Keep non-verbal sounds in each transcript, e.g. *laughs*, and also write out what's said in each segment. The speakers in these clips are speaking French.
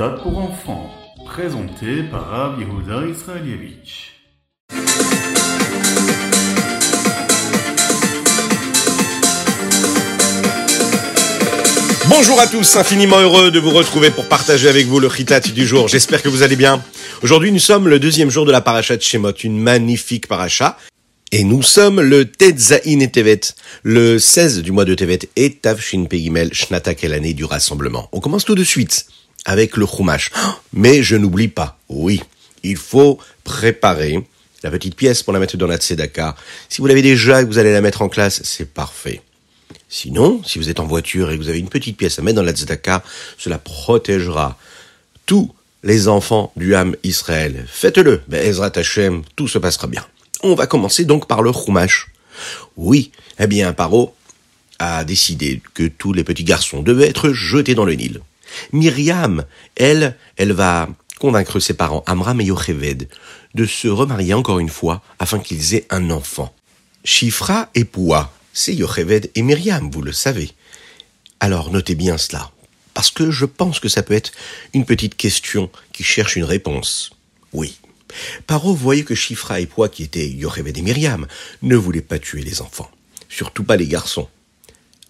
Ritat pour enfants, présenté par Rav Israelievich. Bonjour à tous, infiniment heureux de vous retrouver pour partager avec vous le Ritat du jour. J'espère que vous allez bien. Aujourd'hui, nous sommes le deuxième jour de la paracha de Shemot, une magnifique paracha. Et nous sommes le Tetzaïn et Tevet, le 16 du mois de Tevet et Tavshin Pegimel, Shnatak et l'année du rassemblement. On commence tout de suite avec le Chumash. Mais je n'oublie pas, oui, il faut préparer la petite pièce pour la mettre dans la Tzedaka. Si vous l'avez déjà et que vous allez la mettre en classe, c'est parfait. Sinon, si vous êtes en voiture et que vous avez une petite pièce à mettre dans la tzedaka, cela protégera tous les enfants du Ham Israël. Faites-le, ben Ezrat Hashem, tout se passera bien. On va commencer donc par le Chumash. Oui, eh bien, Paro a décidé que tous les petits garçons devaient être jetés dans le Nil. Myriam, elle, elle va convaincre ses parents, Amram et Yocheved, de se remarier encore une fois afin qu'ils aient un enfant. Shifra et Poua, c'est Yocheved et Myriam, vous le savez. Alors notez bien cela, parce que je pense que ça peut être une petite question qui cherche une réponse. Oui. Paro voyait que Shifra et Poua, qui étaient Yocheved et Myriam, ne voulaient pas tuer les enfants, surtout pas les garçons.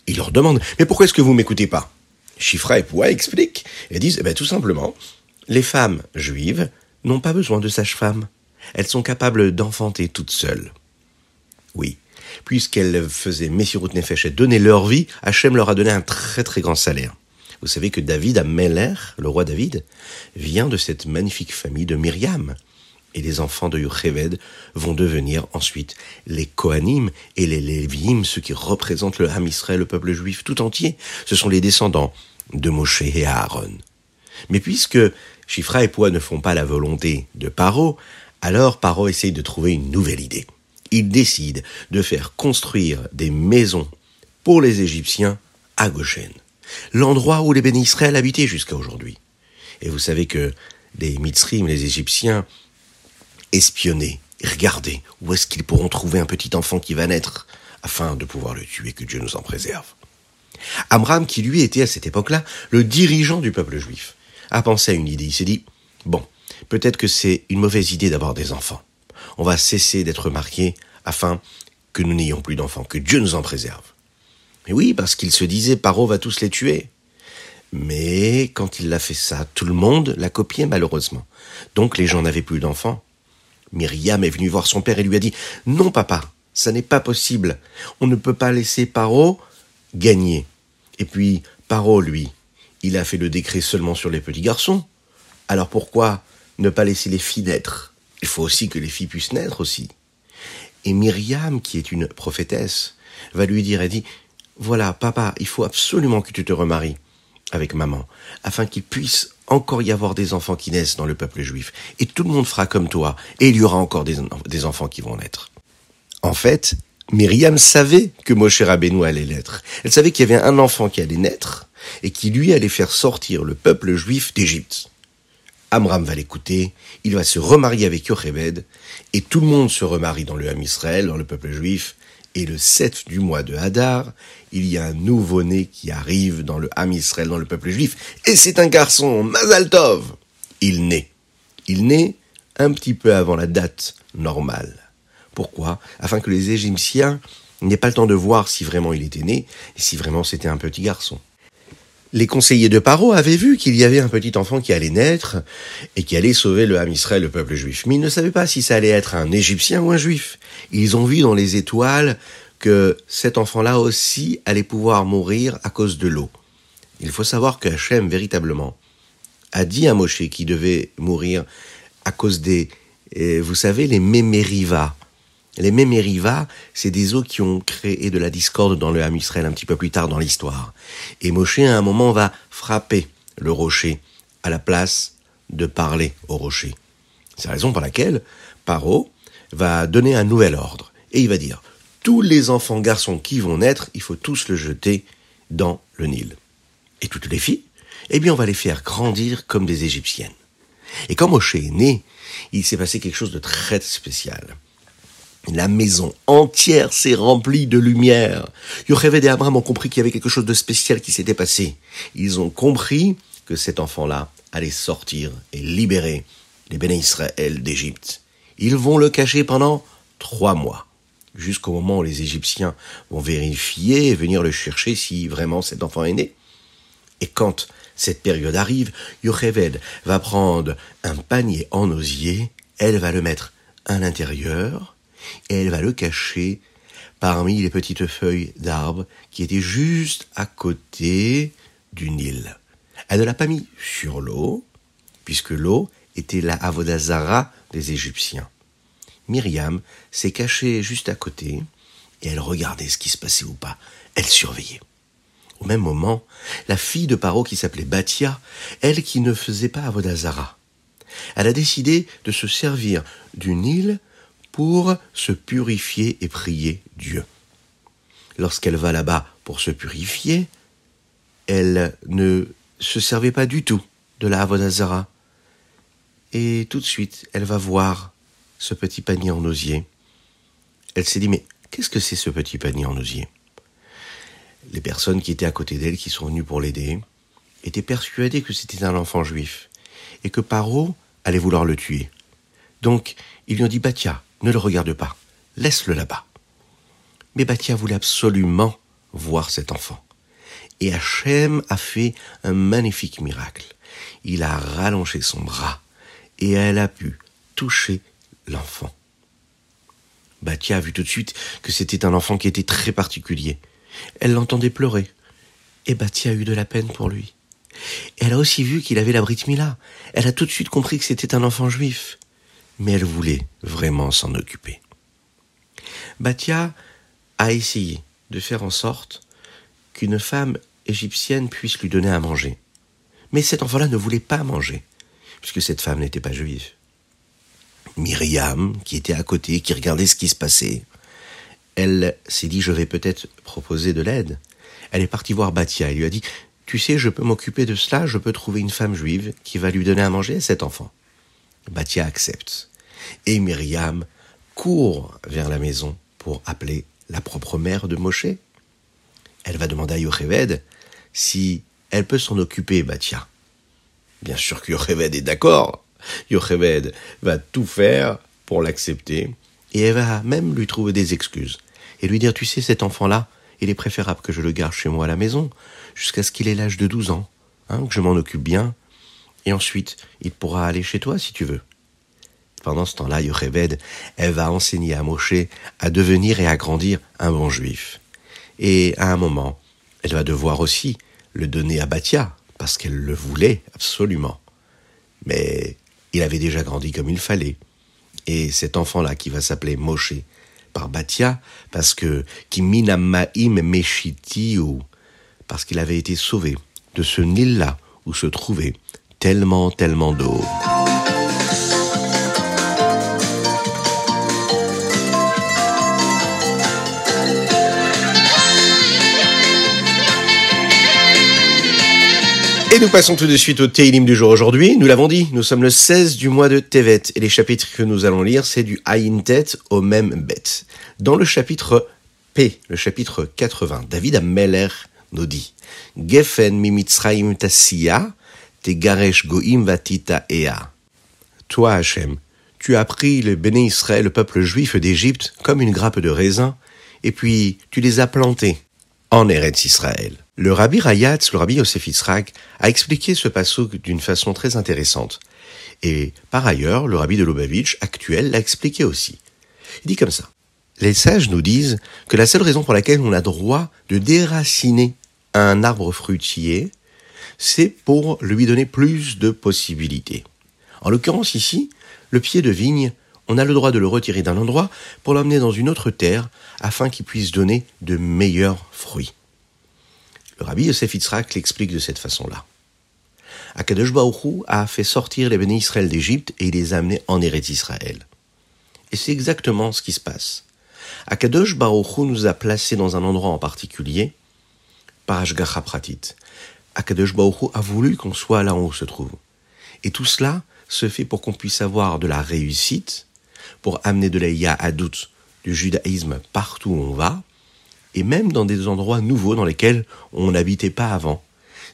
Il leur demande, mais pourquoi est-ce que vous m'écoutez pas? Shifra et Poua expliquent et disent, eh ben, tout simplement, les femmes juives n'ont pas besoin de sage-femme. Elles sont capables d'enfanter toutes seules. Oui, puisqu'elles faisaient Messirut Nefesh et donnaient leur vie, Hachem leur a donné un très très grand salaire. Vous savez que David Ameller, le roi David, vient de cette magnifique famille de Myriam. Et les enfants de Yocheved vont devenir ensuite les Kohanim et les Léviim, ceux qui représentent le Ham Israël, le peuple juif tout entier. Ce sont les descendants de Moshe et Aaron. Mais puisque Shifra et Poua ne font pas la volonté de Paro, alors Paro essaye de trouver une nouvelle idée. Il décide de faire construire des maisons pour les Égyptiens à Goshen, l'endroit où les bénis Israël habitaient jusqu'à aujourd'hui. Et vous savez que les Mitzrim, les Égyptiens, espionnaient et regardaient où est-ce qu'ils pourront trouver un petit enfant qui va naître afin de pouvoir le tuer, que Dieu nous en préserve. Amram, qui lui était à cette époque-là le dirigeant du peuple juif, a pensé à une idée. Il s'est dit, bon, peut-être que c'est une mauvaise idée d'avoir des enfants. On va cesser d'être mariés afin que nous n'ayons plus d'enfants, que Dieu nous en préserve. Et oui, parce qu'il se disait, Paro va tous les tuer. Mais quand il a fait ça, tout le monde l'a copié malheureusement. Donc les gens n'avaient plus d'enfants. Myriam est venue voir son père et lui a dit, non papa, ça n'est pas possible. On ne peut pas laisser Paro gagner. Et puis, Paro, lui, il a fait le décret seulement sur les petits garçons. Alors pourquoi ne pas laisser les filles naître? Il faut aussi que les filles puissent naître aussi. Et Myriam, qui est une prophétesse, va lui dire, elle dit, voilà, papa, il faut absolument que tu te remaries avec maman, afin qu'il puisse encore y avoir des enfants qui naissent dans le peuple juif. Et tout le monde fera comme toi, et il y aura encore des, enfants qui vont naître. En fait, Myriam savait que Moshe Rabbeinu allait naître. Elle savait qu'il y avait un enfant qui allait naître, et qui lui allait faire sortir le peuple juif d'Égypte. Amram va l'écouter, il va se remarier avec Yocheved, et tout le monde se remarie dans le Ham Israël, dans le peuple juif, et le 7 du mois de Hadar, il y a un nouveau-né qui arrive dans le Ham Israël, dans le peuple juif, et c'est un garçon, Mazal Tov. Il naît. Il naît un petit peu avant la date normale. Pourquoi? Afin que les Égyptiens n'aient pas le temps de voir si vraiment il était né, et si vraiment c'était un petit garçon. Les conseillers de Paro avaient vu qu'il y avait un petit enfant qui allait naître et qui allait sauver le Ham Israël, le peuple juif. Mais ils ne savaient pas si ça allait être un Égyptien ou un Juif. Ils ont vu dans les étoiles que cet enfant-là aussi allait pouvoir mourir à cause de l'eau. Il faut savoir que Hachem, véritablement, a dit à Moshe qu'il devait mourir à cause des, vous savez, les Mémériva. Les Mémériva, c'est des eaux qui ont créé de la discorde dans le Ham un petit peu plus tard dans l'histoire. Et Moshe, à un moment, va frapper le rocher à la place de parler au rocher. C'est la raison pour laquelle Paro va donner un nouvel ordre. Et il va dire, tous les enfants garçons qui vont naître, il faut tous le jeter dans le Nil. Et toutes les filles, eh bien, on va les faire grandir comme des Égyptiennes. Et quand Moshe est né, il s'est passé quelque chose de très spécial. La maison entière s'est remplie de lumière. Yocheved et Abraham ont compris qu'il y avait quelque chose de spécial qui s'était passé. Ils ont compris que cet enfant-là aller sortir et libérer les béné Israël d'Égypte. Ils vont le cacher pendant trois mois, jusqu'au moment où les Égyptiens vont vérifier et venir le chercher si vraiment cet enfant est né. Et quand cette période arrive, Yocheved va prendre un panier en osier, elle va le mettre à l'intérieur, et elle va le cacher parmi les petites feuilles d'arbres qui étaient juste à côté du Nil. Elle ne l'a pas mis sur l'eau, puisque l'eau était la Avodazara des Égyptiens. Myriam s'est cachée juste à côté, et elle regardait ce qui se passait ou pas. Elle surveillait. Au même moment, la fille de Paro qui s'appelait Batia, elle qui ne faisait pas Avodazara, elle a décidé de se servir du Nil pour se purifier et prier Dieu. Lorsqu'elle va là-bas pour se purifier, elle ne se servait pas du tout de la Avodazara. Et tout de suite, elle va voir ce petit panier en osier. Elle s'est dit, mais qu'est-ce que c'est ce petit panier en osier? Les personnes qui étaient à côté d'elle, qui sont venues pour l'aider, étaient persuadées que c'était un enfant juif et que Paro allait vouloir le tuer. Donc, ils lui ont dit, Batia, ne le regarde pas, laisse-le là-bas. Mais Batia voulait absolument voir cet enfant. Et Hachem a fait un magnifique miracle. Il a rallongé son bras et elle a pu toucher l'enfant. Batia a vu tout de suite que c'était un enfant qui était très particulier. Elle l'entendait pleurer. Et Batia a eu de la peine pour lui. Elle a aussi vu qu'il avait la Brit Mila. Elle a tout de suite compris que c'était un enfant juif. Mais elle voulait vraiment s'en occuper. Batia a essayé de faire en sorte qu'une femme égyptienne puisse lui donner à manger. Mais cet enfant-là ne voulait pas manger, puisque cette femme n'était pas juive. Myriam, qui était à côté, qui regardait ce qui se passait, elle s'est dit, je vais peut-être proposer de l'aide. Elle est partie voir Batia et lui a dit, tu sais, je peux m'occuper de cela, je peux trouver une femme juive qui va lui donner à manger à cet enfant. Batia accepte. Et Myriam court vers la maison pour appeler la propre mère de Moshe. Elle va demander à Yocheved si elle peut s'en occuper, Batia. Bien sûr que Yocheved est d'accord. Yocheved va tout faire pour l'accepter et elle va même lui trouver des excuses et lui dire tu sais cet enfant-là, il est préférable que je le garde chez moi à la maison jusqu'à ce qu'il ait l'âge de 12 ans, hein, que je m'en occupe bien et ensuite il pourra aller chez toi si tu veux. Pendant ce temps-là, Yocheved, elle va enseigner à Moshe à devenir et à grandir un bon juif. Et à un moment, elle va devoir aussi le donner à Batia, parce qu'elle le voulait absolument. Mais il avait déjà grandi comme il fallait. Et cet enfant-là qui va s'appeler Moshe par Batia, parce que Kiminamaim Meshiti, ou parce qu'il avait été sauvé de ce Nil-là où se trouvait tellement, tellement d'eau. Et nous passons tout de suite au Teilim du jour aujourd'hui. Nous l'avons dit, nous sommes le 16 du mois de Tevet et les chapitres que nous allons lire, c'est du Ayin Tet au même Bet. Dans le chapitre P, le chapitre 80, David Ameller nous dit Gefen mimitzraim tasia, te garesh goim vatita ea. Toi, Hachem, tu as pris le béné Israël, le peuple juif d'Égypte, comme une grappe de raisin, et puis tu les as plantés en Eretz Israël. Le rabbi Rayatz, le rabbi Yosef Yitzhak, a expliqué ce passouk d'une façon très intéressante. Et par ailleurs, le rabbi de Lubavitch actuel l'a expliqué aussi. Il dit comme ça. Les sages nous disent que la seule raison pour laquelle on a droit de déraciner un arbre fruitier, c'est pour lui donner plus de possibilités. En l'occurrence ici, le pied de vigne, on a le droit de le retirer d'un endroit pour l'emmener dans une autre terre afin qu'il puisse donner de meilleurs fruits. Le rabbi Yosef Yitzhak l'explique de cette façon-là. Akadosh Baruch a fait sortir les bénis Israël d'Égypte et il les a amenés en Eretz Israël. Et c'est exactement ce qui se passe. Akadosh Baruch nous a placés dans un endroit en particulier, par Ashgacha Pratit. Akadosh a voulu qu'on soit là où on se trouve. Et tout cela se fait pour qu'on puisse avoir de la réussite, pour amener de la Adout, du judaïsme partout où on va, et même dans des endroits nouveaux dans lesquels on n'habitait pas avant.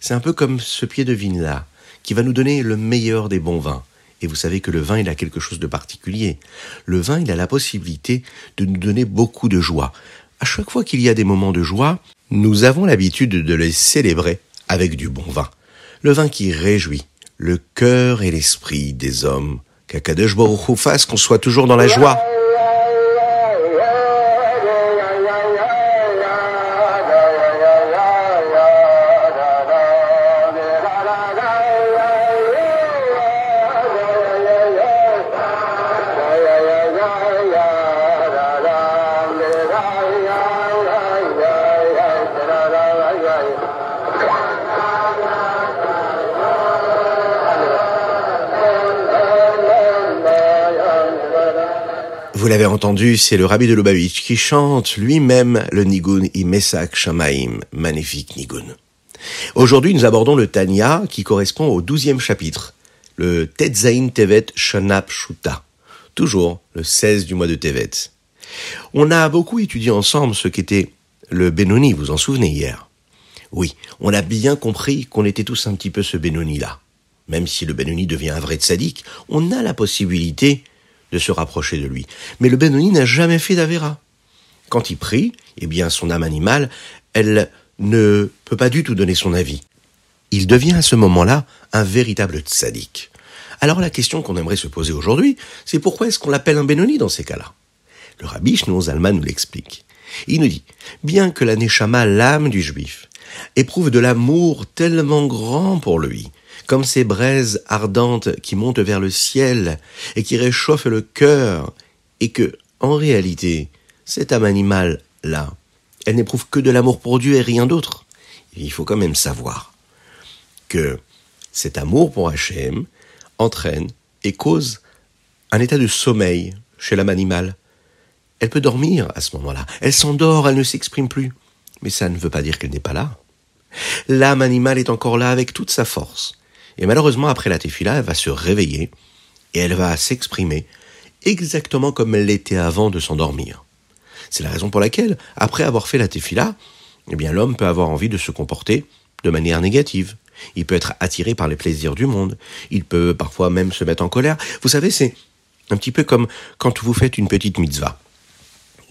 C'est un peu comme ce pied de vigne-là, qui va nous donner le meilleur des bons vins. Et vous savez que le vin, il a quelque chose de particulier. Le vin, il a la possibilité de nous donner beaucoup de joie. À chaque fois qu'il y a des moments de joie, nous avons l'habitude de les célébrer avec du bon vin. Le vin qui réjouit le cœur et l'esprit des hommes. Qu'Akadosh Baruch fasse qu'on soit toujours dans la joie. L'avez entendu, c'est le rabbi de Lubavitch qui chante lui-même le Nigun Imesak Shamaim, magnifique Nigun. Aujourd'hui, nous abordons le Tanya qui correspond au douzième chapitre, le Tetzain Tevet Shanap Shuta, toujours le 16 du mois de Tevet. On a beaucoup étudié ensemble ce qu'était le Benoni, vous en souvenez hier. Oui, on a bien compris qu'on était tous un petit peu ce Benoni-là. Même si le Benoni devient un vrai tzaddik, on a la possibilité de se rapprocher de lui. Mais le Benoni n'a jamais fait d'Avera. Quand il prie, eh bien, son âme animale, elle ne peut pas du tout donner son avis. Il devient à ce moment-là un véritable tzaddik. Alors la question qu'on aimerait se poser aujourd'hui, c'est pourquoi est-ce qu'on l'appelle un Benoni dans ces cas-là? Le rabbi Shneor Zalman nous l'explique. Il nous dit, bien que la Neshama, l'âme du juif, éprouve de l'amour tellement grand pour lui, comme ces braises ardentes qui montent vers le ciel et qui réchauffent le cœur, et que, en réalité, cette âme animale-là, elle n'éprouve que de l'amour pour Dieu et rien d'autre. Il faut quand même savoir que cet amour pour Hachem entraîne et cause un état de sommeil chez l'âme animale. Elle peut dormir à ce moment-là. Elle s'endort, elle ne s'exprime plus. Mais ça ne veut pas dire qu'elle n'est pas là. L'âme animale est encore là avec toute sa force. Et malheureusement, après la tefila, elle va se réveiller et elle va s'exprimer exactement comme elle l'était avant de s'endormir. C'est la raison pour laquelle, après avoir fait la tefila, eh bien, l'homme peut avoir envie de se comporter de manière négative. Il peut être attiré par les plaisirs du monde. Il peut parfois même se mettre en colère. Vous savez, c'est un petit peu comme quand vous faites une petite mitzvah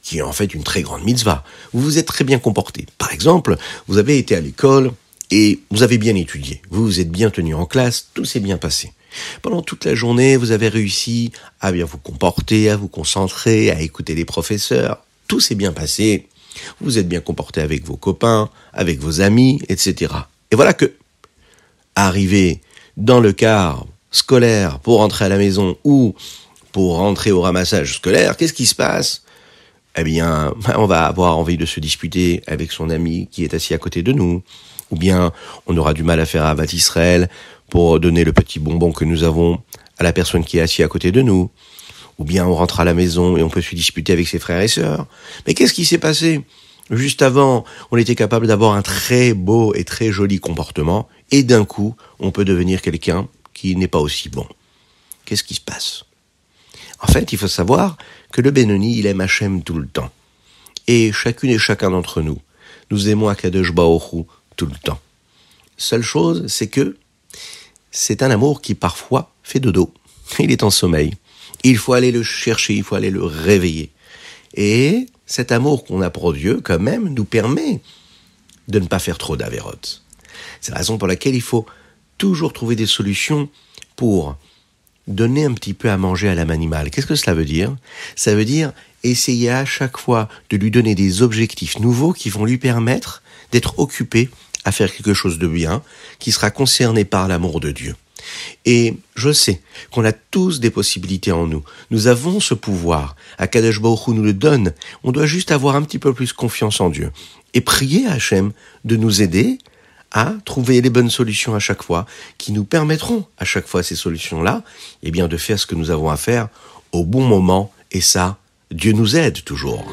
qui est en fait une très grande mitzvah. Vous vous êtes très bien comporté. Par exemple, vous avez été à l'école, et vous avez bien étudié, vous vous êtes bien tenu en classe, tout s'est bien passé. Pendant toute la journée, vous avez réussi à bien vous comporter, à vous concentrer, à écouter les professeurs, tout s'est bien passé, vous êtes bien comporté avec vos copains, avec vos amis, etc. Et voilà que, arrivé dans le car scolaire pour rentrer à la maison ou pour rentrer au ramassage scolaire, qu'est-ce qui se passe? Eh bien, *laughs* on va avoir envie de se disputer avec son ami qui est assis à côté de nous, ou bien on aura du mal à faire Avat Israël pour donner le petit bonbon que nous avons à la personne qui est assise à côté de nous, ou bien on rentre à la maison et on peut se disputer avec ses frères et sœurs. Mais qu'est-ce qui s'est passé? Juste avant, on était capable d'avoir un très beau et très joli comportement, et d'un coup, on peut devenir quelqu'un qui n'est pas aussi bon. Qu'est-ce qui se passe? En fait, il faut savoir que le Benoni, il aime Hachem tout le temps. Et chacune et chacun d'entre nous, nous aimons Akadosh Baoru tout le temps. Seule chose, c'est que c'est un amour qui parfois fait dodo. Il est en sommeil. Il faut aller le chercher, il faut aller le réveiller. Et cet amour qu'on a pour Dieu, quand même, nous permet de ne pas faire trop d'avérotes. C'est la raison pour laquelle il faut toujours trouver des solutions pour donner un petit peu à manger à l'âme animale. Qu'est-ce que cela veut dire? Ça veut dire essayer à chaque fois de lui donner des objectifs nouveaux qui vont lui permettre d'être occupé à faire quelque chose de bien, qui sera concerné par l'amour de Dieu. Et je sais qu'on a tous des possibilités en nous. Nous avons ce pouvoir. Akadosh Baruch nous le donne. On doit juste avoir un petit peu plus confiance en Dieu. Et prier à Hachem de nous aider à trouver les bonnes solutions à chaque fois, qui nous permettront à chaque fois ces solutions-là, eh bien, de faire ce que nous avons à faire au bon moment. Et ça, Dieu nous aide toujours.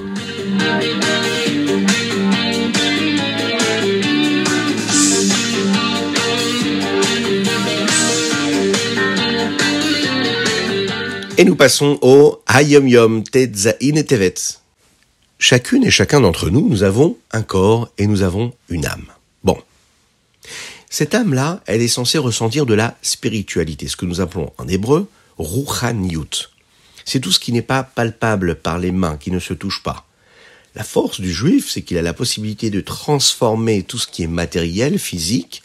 Et nous passons au Hayom Yom Tetzain et Tevet. Chacune et chacun d'entre nous, nous avons un corps et nous avons une âme. Cette âme-là, elle est censée ressentir de la spiritualité, ce que nous appelons en hébreu ruchaniyut. C'est tout ce qui n'est pas palpable par les mains, qui ne se touche pas. La force du juif, c'est qu'il a la possibilité de transformer tout ce qui est matériel, physique,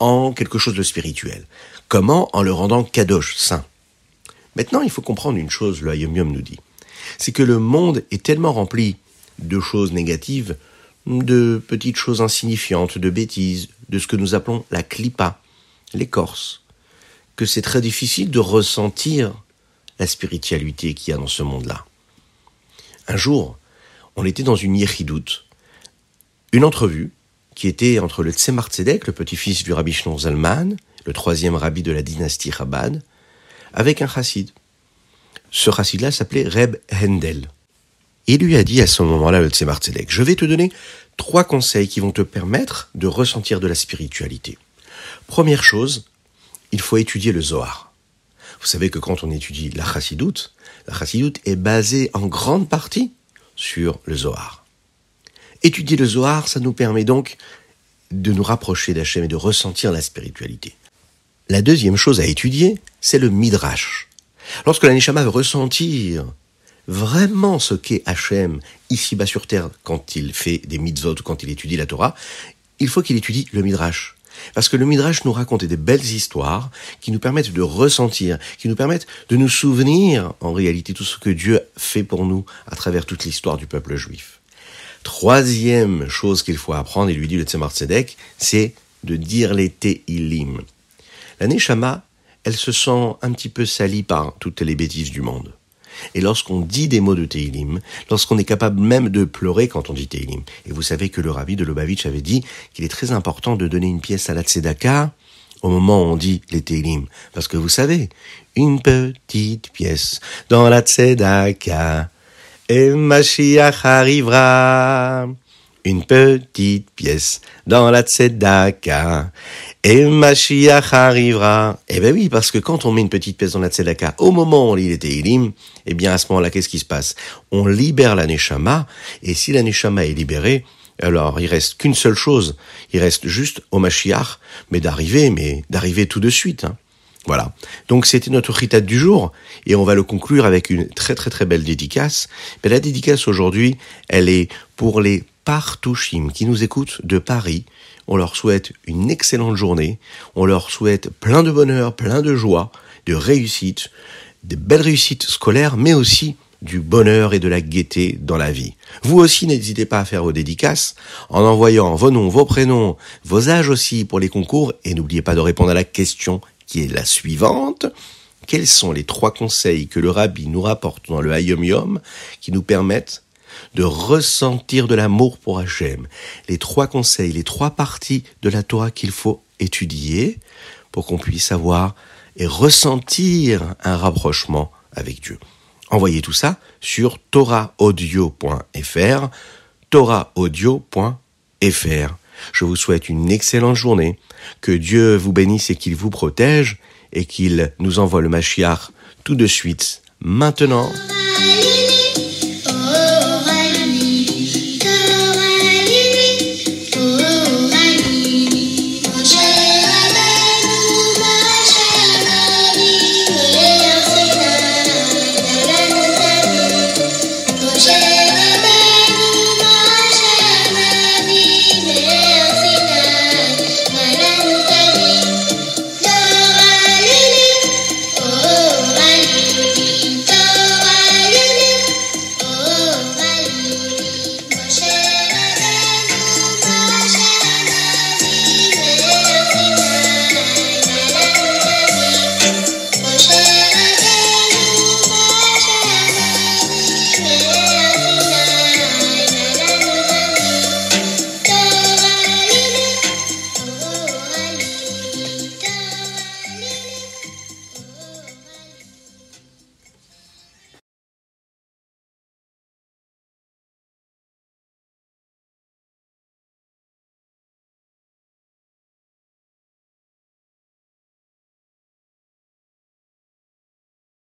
en quelque chose de spirituel. Comment? En le rendant kadosh, saint. Maintenant, il faut comprendre une chose, le Hayom nous dit. C'est que le monde est tellement rempli de choses négatives, de petites choses insignifiantes, de bêtises, de ce que nous appelons la clipa, l'écorce, que c'est très difficile de ressentir la spiritualité qu'il y a dans ce monde-là. Un jour, on était dans une yéchidoute, une entrevue qui était entre le Tzemar Tzedek, le petit-fils du rabbi Shneur Zalman, le troisième rabbi de la dynastie Chabad, avec un chassid. Ce chassid-là s'appelait Reb Hendel. Il lui a dit à ce moment-là, le Tzemar Tzedek, je vais te donner trois conseils qui vont te permettre de ressentir de la spiritualité. Première chose, il faut étudier le Zohar. Vous savez que quand on étudie la chassidoute, la chassidoute est basée en grande partie sur le Zohar. Étudier le Zohar, ça nous permet donc de nous rapprocher d'Hachem et de ressentir la spiritualité. La deuxième chose à étudier, c'est le Midrash. Lorsque la Neshama veut ressentir vraiment ce qu'est Hachem ici-bas sur terre quand il fait des mitzvot, quand il étudie la Torah, il faut qu'il étudie le Midrash. Parce que le Midrash nous raconte des belles histoires qui nous permettent de ressentir, qui nous permettent de nous souvenir en réalité tout ce que Dieu fait pour nous à travers toute l'histoire du peuple juif. Troisième chose qu'il faut apprendre, il lui dit le Tzemar Tzedek, c'est de dire les Tehilim. La Neshama, elle se sent un petit peu salie par toutes les bêtises du monde. Et lorsqu'on dit des mots de Teilim, lorsqu'on est capable même de pleurer quand on dit Teilim, et vous savez que le rabbi de Lubavitch avait dit qu'il est très important de donner une pièce à la Tzedaka au moment où on dit les Teilim. Parce que vous savez, une petite pièce dans la Tzedaka, et Mashiach arrivera une petite pièce dans la tzedaka et Mashiach arrivera. Eh ben oui, parce que quand on met une petite pièce dans la tzedaka, au moment où on lit les eh bien à ce moment-là, qu'est-ce qui se passe? On libère la Neshama, et si la Neshama est libérée, alors il reste qu'une seule chose, il reste juste au Mashiach, mais d'arriver, mais d'arriver tout de suite. Hein. Voilà. Donc c'était notre ritat du jour et on va le conclure avec une très très très belle dédicace. Mais la dédicace aujourd'hui, elle est pour les Partouchim qui nous écoutent de Paris. On leur souhaite une excellente journée. On leur souhaite plein de bonheur, plein de joie, de réussite, de belles réussites scolaires, mais aussi du bonheur et de la gaieté dans la vie. Vous aussi, n'hésitez pas à faire vos dédicaces en envoyant vos noms, vos prénoms, vos âges aussi pour les concours et n'oubliez pas de répondre à la question qui est la suivante. Quels sont les trois conseils que le rabbi nous rapporte dans le Hayom Yom qui nous permettent de ressentir de l'amour pour Hachem. Les trois conseils, les trois parties de la Torah qu'il faut étudier pour qu'on puisse avoir et ressentir un rapprochement avec Dieu. Envoyez tout ça sur torahaudio.fr, torahaudio.fr. Je vous souhaite une excellente journée, que Dieu vous bénisse et qu'il vous protège, et qu'il nous envoie le Mashiach tout de suite, maintenant.